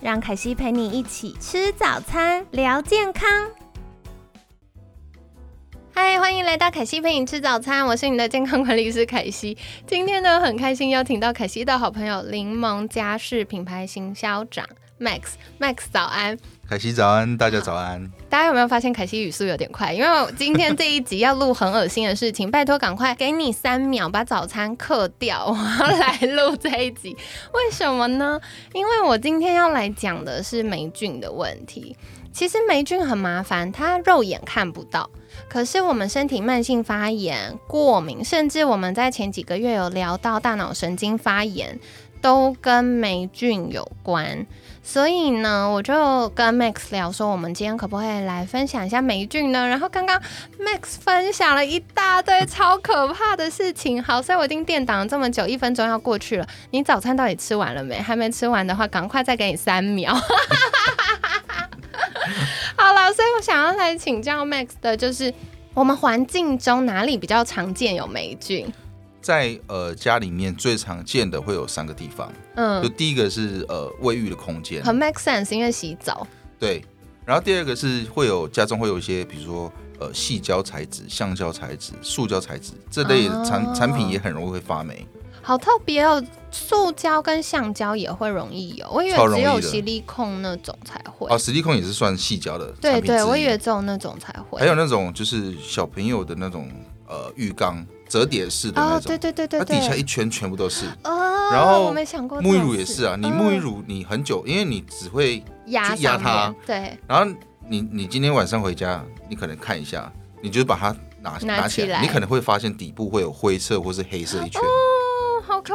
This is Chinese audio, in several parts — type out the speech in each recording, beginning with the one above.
让凯西陪你一起吃早餐，聊健康。嗨，欢迎来到凯西陪你吃早餐，我是你的健康管理师凯西。今天呢，很开心邀请到凯西的好朋友柠檬家事品牌行销长 Max，Max 早安。凯西早安，大家早安。大家有没有发现凯西语速有点快？因为我今天这一集要录很恶心的事情，拜托赶快给你三秒把早餐刻掉，我要来录这一集。为什么呢？因为我今天要来讲的是霉菌的问题。其实霉菌很麻烦，它肉眼看不到。可是我们身体慢性发炎、过敏，甚至我们在前几个月有聊到大脑神经发炎，都跟霉菌有关。所以呢，我就跟 Max 聊说，我们今天可不可以来分享一下霉菌呢？然后刚刚 Max 分享了一大堆超可怕的事情。好，所以我已经垫档了这么久，一分钟要过去了。你早餐到底吃完了没？还没吃完的话，赶快再给你三秒。好了，所以我想要来请教 Max 的，就是我们环境中哪里比较常见有霉菌？在呃家里面最常见的会有三个地方，嗯，就第一个是呃卫浴的空间，很 make sense，因为洗澡。对，然后第二个是会有家中会有一些，比如说呃细胶材质、橡胶材质、塑胶材质这类产产品也很容易会发霉。好特别哦，塑胶跟橡胶也会容易有，我以为只有实力控那种才会。哦，实力控也是算细胶的。对对，我以为只有那种才会。还有那种就是小朋友的那种呃浴缸折叠式的那种，对对对对，它底下一圈全部都是。哦。然后我没想过。沐浴乳也是啊，你沐浴乳你很久，因为你只会压压它，对。然后你你今天晚上回家，你可能看一下，你就把它拿拿起来，你可能会发现底部会有灰色或是黑色一圈。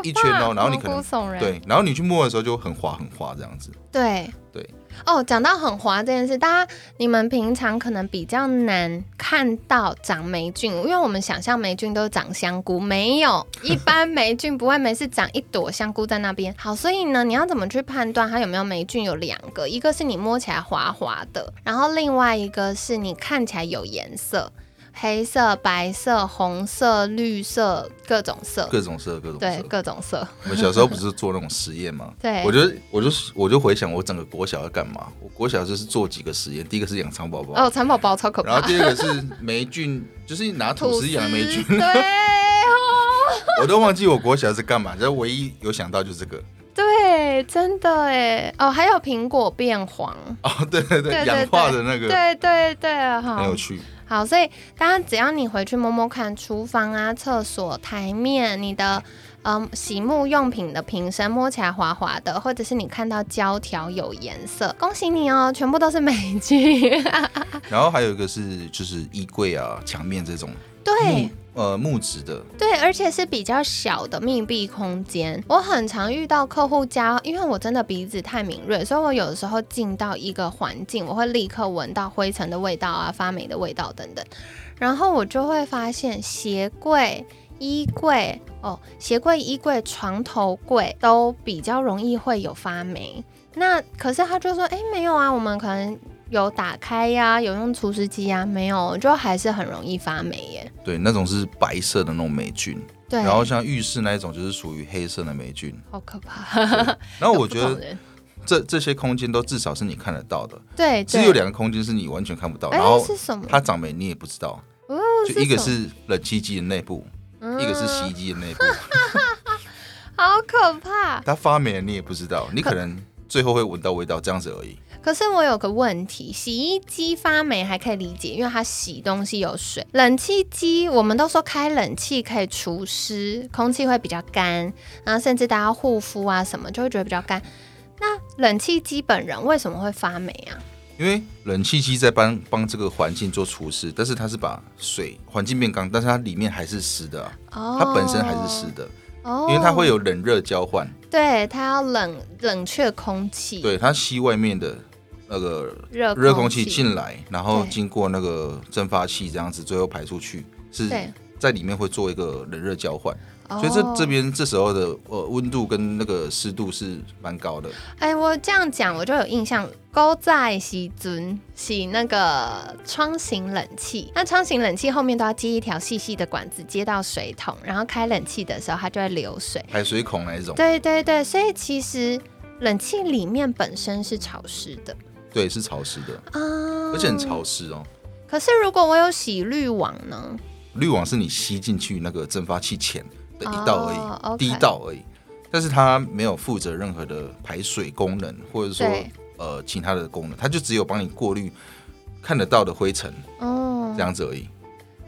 一圈哦，然后你可能对，然后你去摸的时候就很滑很滑这样子。对对哦，讲到很滑这件事，大家你们平常可能比较难看到长霉菌，因为我们想象霉菌都是长香菇，没有，一般霉菌不会没事长一朵香菇在那边。好，所以呢，你要怎么去判断它有没有霉菌？有两个，一个是你摸起来滑滑的，然后另外一个是你看起来有颜色。黑色、白色、红色、绿色，各种色，各种色，各种对，各种色。我们小时候不是做那种实验吗？对，我觉得，我就我就回想，我整个国小要干嘛？我国小就是做几个实验。第一个是养蚕宝宝，哦，蚕宝宝超可怕。然后第二个是霉菌，就是拿吐司养霉菌。对，我都忘记我国小是干嘛，就唯一有想到就是这个。对，真的哎，哦，还有苹果变黄。哦，对对对，氧化的那个。对对对，很有趣。好，所以大家只要你回去摸摸看，厨房啊、厕所、台面，你的嗯洗沐用品的瓶身摸起来滑滑的，或者是你看到胶条有颜色，恭喜你哦，全部都是美剧。然后还有一个是就是衣柜啊、墙面这种。对。呃，木质的，对，而且是比较小的密闭空间。我很常遇到客户家，因为我真的鼻子太敏锐，所以我有的时候进到一个环境，我会立刻闻到灰尘的味道啊、发霉的味道等等。然后我就会发现鞋柜、衣柜哦，鞋柜、衣柜、床头柜都比较容易会有发霉。那可是他就说，哎，没有啊，我们可能。有打开呀，有用除湿机呀，没有就还是很容易发霉耶。对，那种是白色的那种霉菌。对。然后像浴室那一种就是属于黑色的霉菌。好可怕。然后我觉得 这这些空间都至少是你看得到的。对。只有两个空间是你完全看不到。然后是什么？它长霉你也不知道。哦。就一个是冷气机的内部，一个是洗衣机的内部。好可怕。它发霉了你也不知道，你可能最后会闻到味道这样子而已。可是我有个问题，洗衣机发霉还可以理解，因为它洗东西有水。冷气机我们都说开冷气可以除湿，空气会比较干，然后甚至大家护肤啊什么就会觉得比较干。那冷气机本人为什么会发霉啊？因为冷气机在帮帮这个环境做除湿，但是它是把水环境变干，但是它里面还是湿的，它本身还是湿的，因为它会有冷热交换。对，它要冷冷却空气，对，它吸外面的那个热热空气进来，然后经过那个蒸发器这样子，最后排出去，是在里面会做一个冷热交换。所以这这边这时候的呃温度跟那个湿度是蛮高的。哎，我这样讲我就有印象，高在洗尊洗那个窗型冷气，那窗型冷气后面都要接一条细细的管子接到水桶，然后开冷气的时候它就会流水，排水孔那一种。对对对，所以其实冷气里面本身是潮湿的。对，是潮湿的啊，而且很潮湿哦。可是如果我有洗滤网呢？滤网是你吸进去那个蒸发器前的。一道而已，第一道而已，但是它没有负责任何的排水功能，或者说呃其他的功能，它就只有帮你过滤看得到的灰尘哦，这样子而已。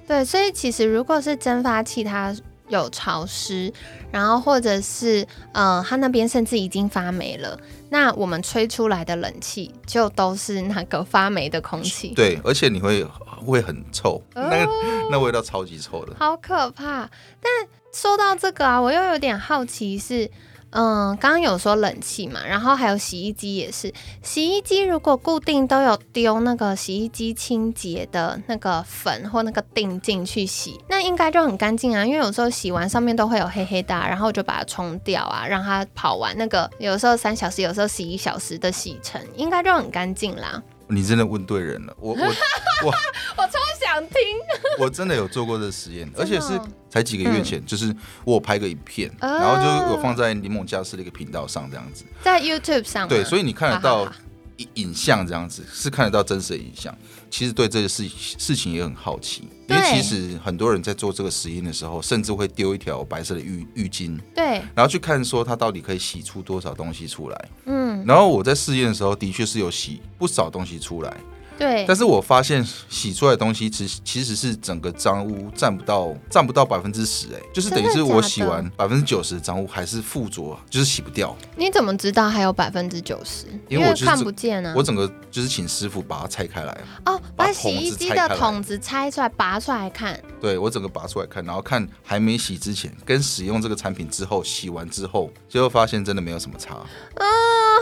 对，所以其实如果是蒸发器，它有潮湿，然后或者是呃它那边甚至已经发霉了，那我们吹出来的冷气就都是那个发霉的空气。对，而且你会会很臭，那个那味道超级臭的，好可怕。但说到这个啊，我又有点好奇，是，嗯，刚刚有说冷气嘛，然后还有洗衣机也是，洗衣机如果固定都有丢那个洗衣机清洁的那个粉或那个定进去洗，那应该就很干净啊，因为有时候洗完上面都会有黑黑的，然后我就把它冲掉啊，让它跑完那个，有时候三小时，有时候十一小时的洗程，应该就很干净啦。你真的问对人了，我我我 我超想听，我真的有做过这实验，而且是才几个月前，就是我拍个影片，然后就有放在柠檬家私的一个频道上，这样子，在 YouTube 上，对，所以你看得到。影影像这样子是看得到真实的影像，其实对这个事事情也很好奇，因为其实很多人在做这个实验的时候，甚至会丢一条白色的浴浴巾，对，然后去看说它到底可以洗出多少东西出来，嗯，然后我在试验的时候，的确是有洗不少东西出来。对，但是我发现洗出来的东西，其实其实是整个脏污占不到占不到百分之十，哎，就是等于是我洗完百分之九十的脏污还是附着，就是洗不掉。你怎么知道还有百分之九十？因为我看不见啊。我整个就是请师傅把它拆开来。哦，把洗衣机的桶子拆出来，拔出来看。对，我整个拔出来看，然后看还没洗之前跟使用这个产品之后，洗完之后，最后发现真的没有什么差。啊，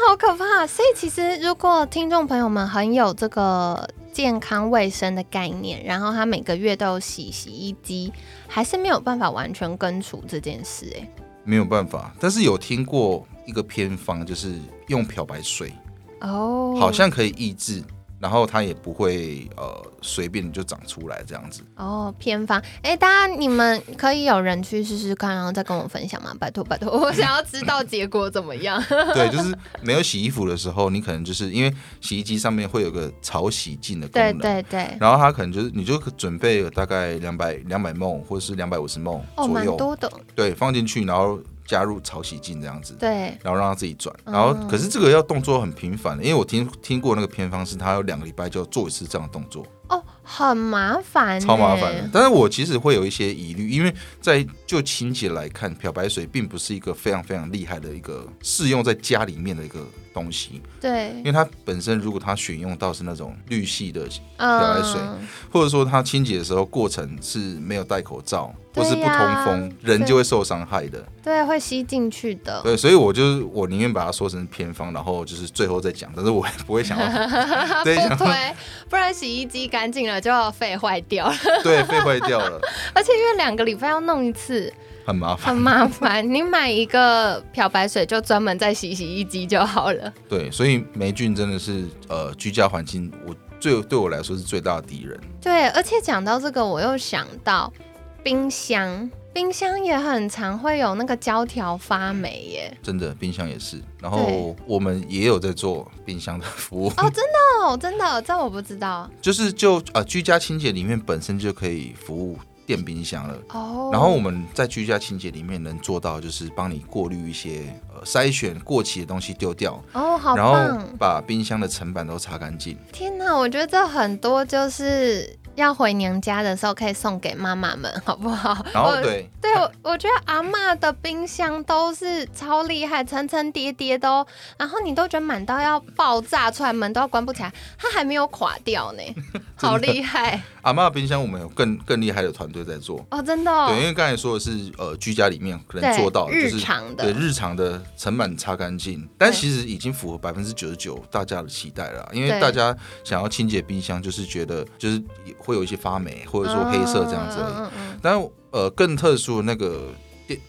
好可怕！所以其实如果听众朋友们很有这个。呃，健康卫生的概念，然后他每个月都有洗洗衣机，还是没有办法完全根除这件事，哎，没有办法。但是有听过一个偏方，就是用漂白水，哦，好像可以抑制。然后它也不会呃随便就长出来这样子。哦偏方。哎大家你们可以有人去试试看然后再跟我分享吗？拜托拜托 我想要知道结果怎么样。对就是没有洗衣服的时候你可能就是因为洗衣机上面会有个潮洗净的功能。对对对。然后它可能就是你就准备大概两百两百梦或者是两百五十梦左右。多的。对放进去然后。加入潮洗镜这样子，对，然后让它自己转，然后可是这个要动作很频繁的，因为我听听过那个偏方是，他有两个礼拜就要做一次这样的动作。哦，很麻烦，超麻烦的。但是我其实会有一些疑虑，因为在就清洁来看，漂白水并不是一个非常非常厉害的一个适用在家里面的一个东西。对，因为它本身如果它选用到是那种氯系的漂白水，或者说它清洁的时候过程是没有戴口罩。或是不通风，人就会受伤害的。对，会吸进去的。对，所以我就是我宁愿把它说成偏方，然后就是最后再讲，但是我不会想要。对，对，不然洗衣机干净了就要废坏掉了。对，废坏掉了。而且因为两个礼拜要弄一次，很麻烦。很麻烦，你买一个漂白水就专门在洗洗衣机就好了。对，所以霉菌真的是呃居家环境我最对我来说是最大的敌人。对，而且讲到这个，我又想到。冰箱，冰箱也很常会有那个胶条发霉耶。真的，冰箱也是。然后我们也有在做冰箱的服务。哦，真的哦，真的，这我不知道。就是就呃，居家清洁里面本身就可以服务电冰箱了。哦。然后我们在居家清洁里面能做到，就是帮你过滤一些呃筛选过期的东西丢掉。哦，好然后把冰箱的层板都擦干净。天哪，我觉得这很多就是。要回娘家的时候，可以送给妈妈们，好不好？然后对。对，我我觉得阿妈的冰箱都是超厉害，层层叠叠的，然后你都觉得满到要爆炸，出来门都要关不起来，它还没有垮掉呢，好厉害！阿妈的冰箱我们有更更厉害的团队在做。哦，真的。对，因为刚才说的是呃居家里面可能做到日常的，对日常的尘螨擦干净，但其实已经符合百分之九十九大家的期待了，因为大家想要清洁冰箱，就是觉得就是会有一些发霉或者说黑色这样子。嗯嗯。但呃更特殊的那个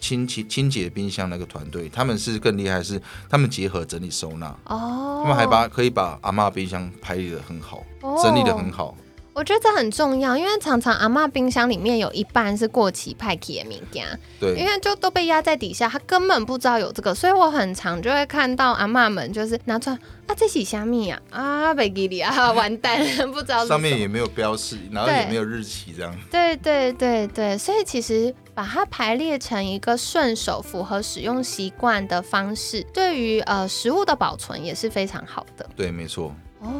清清清洁冰箱那个团队，他们是更厉害，是他们结合整理收纳哦，他们还把可以把阿妈冰箱排列的很好，整理的很好。我觉得这很重要，因为常常阿妈冰箱里面有一半是过期派克的物件，对，因为就都被压在底下，他根本不知道有这个，所以我很常就会看到阿妈们就是拿出来啊，这是虾米啊？啊，北吉里啊，完蛋，不知道上面也没有标示，然后也没有日期这样，对对对对，所以其实把它排列成一个顺手、符合使用习惯的方式，对于呃食物的保存也是非常好的，对，没错。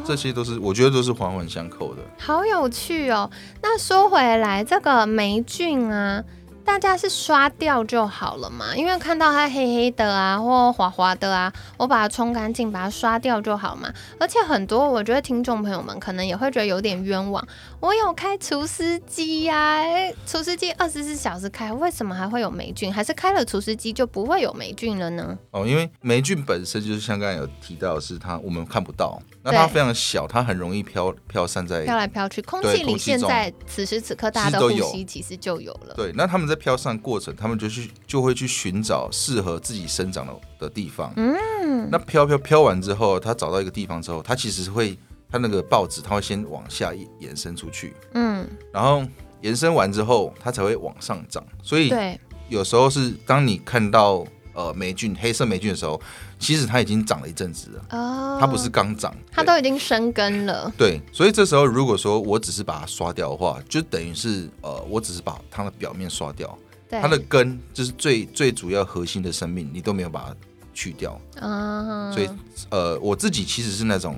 这些都是我觉得都是环环相扣的，好有趣哦。那说回来，这个霉菌啊。大家是刷掉就好了嘛，因为看到它黑黑的啊，或滑滑的啊，我把它冲干净，把它刷掉就好嘛。而且很多，我觉得听众朋友们可能也会觉得有点冤枉。我有开除湿机呀，除湿机二十四小时开，为什么还会有霉菌？还是开了除湿机就不会有霉菌了呢？哦，因为霉菌本身就是像刚才有提到，是它我们看不到，那它非常小，它很容易飘飘散在飘来飘去，空气里现在此时此刻大家的呼吸其实就有了。对，那他们在飘散过程，他们就去就会去寻找适合自己生长的的地方。嗯，那飘飘飘完之后，它找到一个地方之后，它其实会，它那个报纸，它会先往下延伸出去。嗯，然后延伸完之后，它才会往上涨。所以，对，有时候是当你看到呃霉菌黑色霉菌的时候，其实它已经长了一阵子了。哦，它不是刚长，它都已经生根了。对，所以这时候如果说我只是把它刷掉的话，就等于是呃，我只是把它的表面刷掉。它的根就是最最主要核心的生命，你都没有把它去掉啊。所以呃，我自己其实是那种，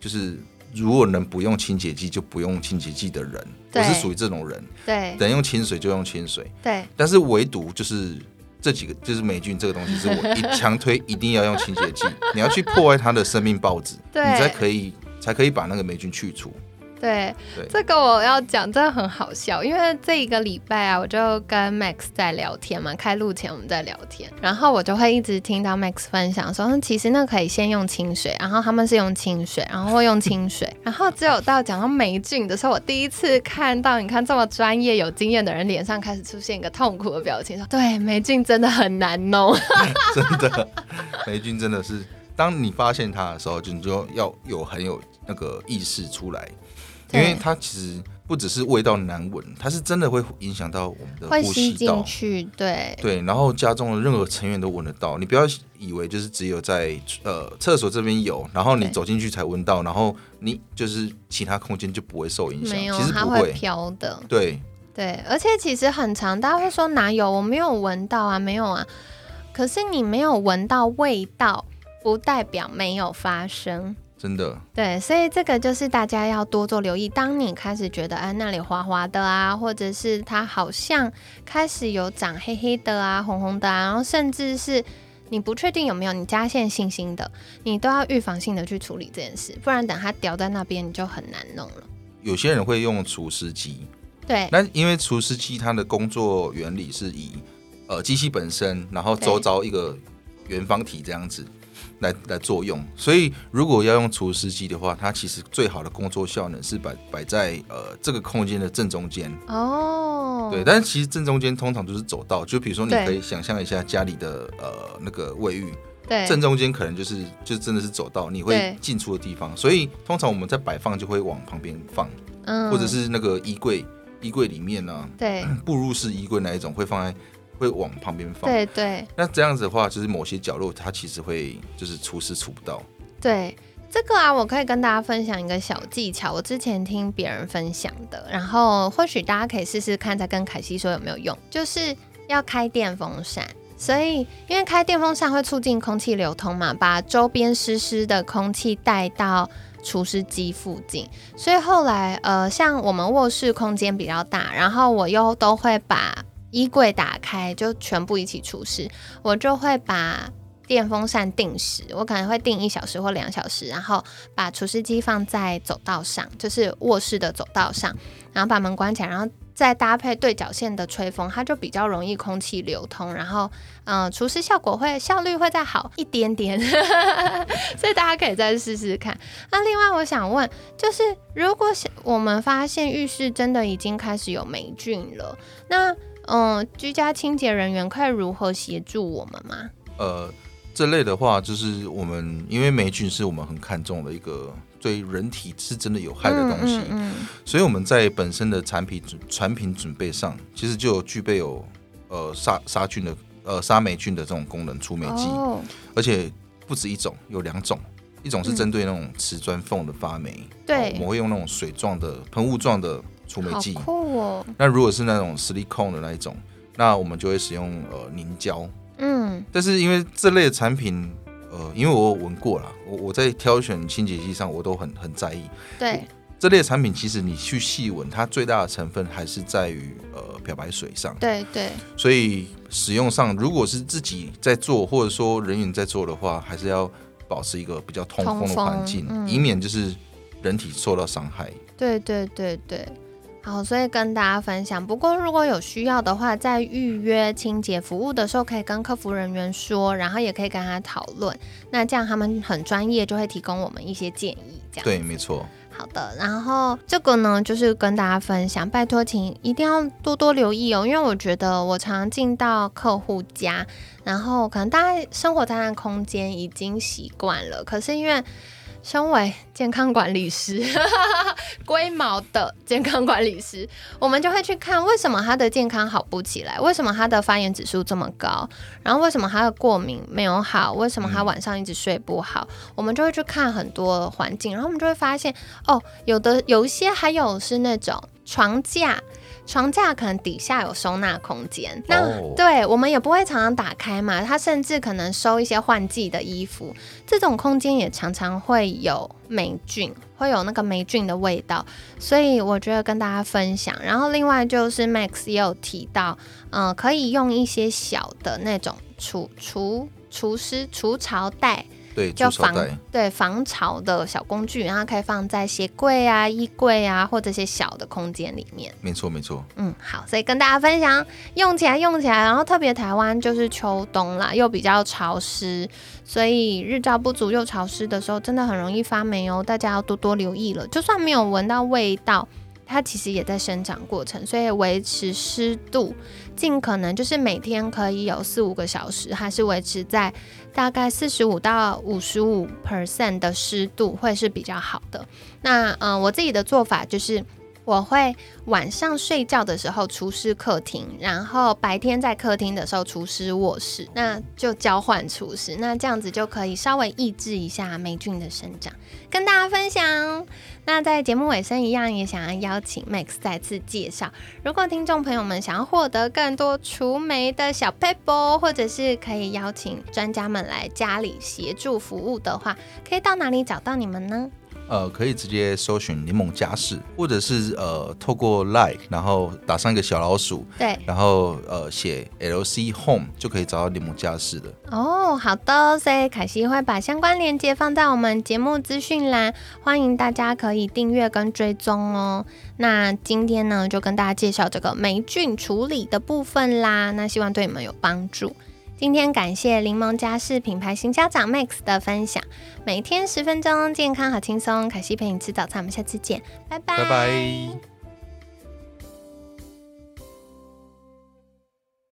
就是如果能不用清洁剂就不用清洁剂的人，我是属于这种人。对，能用清水就用清水。对，但是唯独就是这几个，就是霉菌这个东西，是我一强推一定要用清洁剂，你要去破坏它的生命报纸，你才可以才可以把那个霉菌去除。对，这个我要讲，真的很好笑，因为这一个礼拜啊，我就跟 Max 在聊天嘛，开录前我们在聊天，然后我就会一直听到 Max 分享说，其实那可以先用清水，然后他们是用清水，然后会用清水，然后只有到讲到霉菌的时候，我第一次看到，你看这么专业有经验的人脸上开始出现一个痛苦的表情，说，对，霉菌真的很难弄，真的，霉菌真的是，当你发现它的时候，就你就要有很有那个意识出来。因为它其实不只是味道难闻，它是真的会影响到我们的呼吸道。去，对对，然后家中的任何成员都闻得到。你不要以为就是只有在呃厕所这边有，然后你走进去才闻到，然后你就是其他空间就不会受影响。没有，其实不会飘的。对对，而且其实很长，大家会说哪有？我没有闻到啊，没有啊。可是你没有闻到味道，不代表没有发生。真的对，所以这个就是大家要多做留意。当你开始觉得哎那里滑滑的啊，或者是它好像开始有长黑黑的啊、红红的啊，然后甚至是你不确定有没有你加线信心的，你都要预防性的去处理这件事，不然等它掉在那边你就很难弄了。有些人会用除湿机，对，那因为除湿机它的工作原理是以呃机器本身，然后周遭一个圆方体这样子。来来作用，所以如果要用除湿机的话，它其实最好的工作效能是摆摆在呃这个空间的正中间哦。对，但是其实正中间通常都是走道，就比如说你可以想象一下家里的呃那个卫浴，对，正中间可能就是就真的是走道，你会进出的地方。所以通常我们在摆放就会往旁边放，嗯，或者是那个衣柜衣柜里面呢，对，步入式衣柜那一种会放在。会往旁边放，对对。那这样子的话，就是某些角落它其实会就是除湿除不到。对这个啊，我可以跟大家分享一个小技巧，我之前听别人分享的，然后或许大家可以试试看，再跟凯西说有没有用。就是要开电风扇，所以因为开电风扇会促进空气流通嘛，把周边湿湿的空气带到。除湿机附近。所以后来，呃，像我们卧室空间比较大，然后我又都会把衣柜打开，就全部一起除湿。我就会把电风扇定时，我可能会定一小时或两小时，然后把除湿机放在走道上，就是卧室的走道上，然后把门关起来，然后。再搭配对角线的吹风，它就比较容易空气流通，然后嗯，除湿效果会效率会再好一点点，所以大家可以再试试看。那另外我想问，就是如果我们发现浴室真的已经开始有霉菌了，那嗯，居家清洁人员可以如何协助我们吗？呃，这类的话，就是我们因为霉菌是我们很看重的一个。对人体是真的有害的东西，所以我们在本身的产品准产品准备上，其实就具备有呃杀杀菌的呃杀霉菌的这种功能除霉剂，而且不止一种，有两种，一种是针对那种瓷砖缝的发霉，对，我们会用那种水状的喷雾状的除霉剂，酷哦。那如果是那种 silicone 的那一种，那我们就会使用呃凝胶，嗯，但是因为这类的产品。呃，因为我闻过了，我我在挑选清洁剂上，我都很很在意。对，这类产品其实你去细闻，它最大的成分还是在于呃漂白水上。对对。所以使用上，如果是自己在做，或者说人员在做的话，还是要保持一个比较通风的环境，以免就是人体受到伤害。对对对对。好，所以跟大家分享。不过如果有需要的话，在预约清洁服务的时候，可以跟客服人员说，然后也可以跟他讨论。那这样他们很专业，就会提供我们一些建议。这样对，没错。好的，然后这个呢，就是跟大家分享，拜托，请一定要多多留意哦，因为我觉得我常进到客户家，然后可能大家生活在那空间已经习惯了，可是因为。身为健康管理师，龟毛的健康管理师，我们就会去看为什么他的健康好不起来，为什么他的发炎指数这么高，然后为什么他的过敏没有好，为什么他晚上一直睡不好，我们就会去看很多环境，然后我们就会发现，哦，有的有一些还有是那种床架。床架可能底下有收纳空间，那对我们也不会常常打开嘛。它甚至可能收一些换季的衣服，这种空间也常常会有霉菌，会有那个霉菌的味道。所以我觉得跟大家分享。然后另外就是 Max 也有提到，嗯，可以用一些小的那种除除除湿除潮袋。对，就防对防潮的小工具，然后可以放在鞋柜啊、衣柜啊，或这些小的空间里面。没错，没错。嗯，好，所以跟大家分享，用起来用起来，然后特别台湾就是秋冬啦，又比较潮湿，所以日照不足又潮湿的时候，真的很容易发霉哦，大家要多多留意了。就算没有闻到味道。它其实也在生长过程，所以维持湿度，尽可能就是每天可以有四五个小时，还是维持在大概四十五到五十五 percent 的湿度会是比较好的。那嗯，我自己的做法就是。我会晚上睡觉的时候除湿客厅，然后白天在客厅的时候除湿卧室，那就交换除湿，那这样子就可以稍微抑制一下霉菌的生长，跟大家分享。那在节目尾声一样，也想要邀请 Max 再次介绍，如果听众朋友们想要获得更多除霉的小 paper，或者是可以邀请专家们来家里协助服务的话，可以到哪里找到你们呢？呃，可以直接搜寻柠檬家事，或者是呃，透过 Like，然后打上一个小老鼠，对，然后呃写 LC Home 就可以找到柠檬家事的。哦，好的，所以凯西会把相关链接放在我们节目资讯栏，欢迎大家可以订阅跟追踪哦。那今天呢，就跟大家介绍这个霉菌处理的部分啦，那希望对你们有帮助。今天感谢柠檬家饰品牌行销长 Max 的分享，每天十分钟，健康好轻松。凯西陪你吃早餐，我们下次见，拜拜。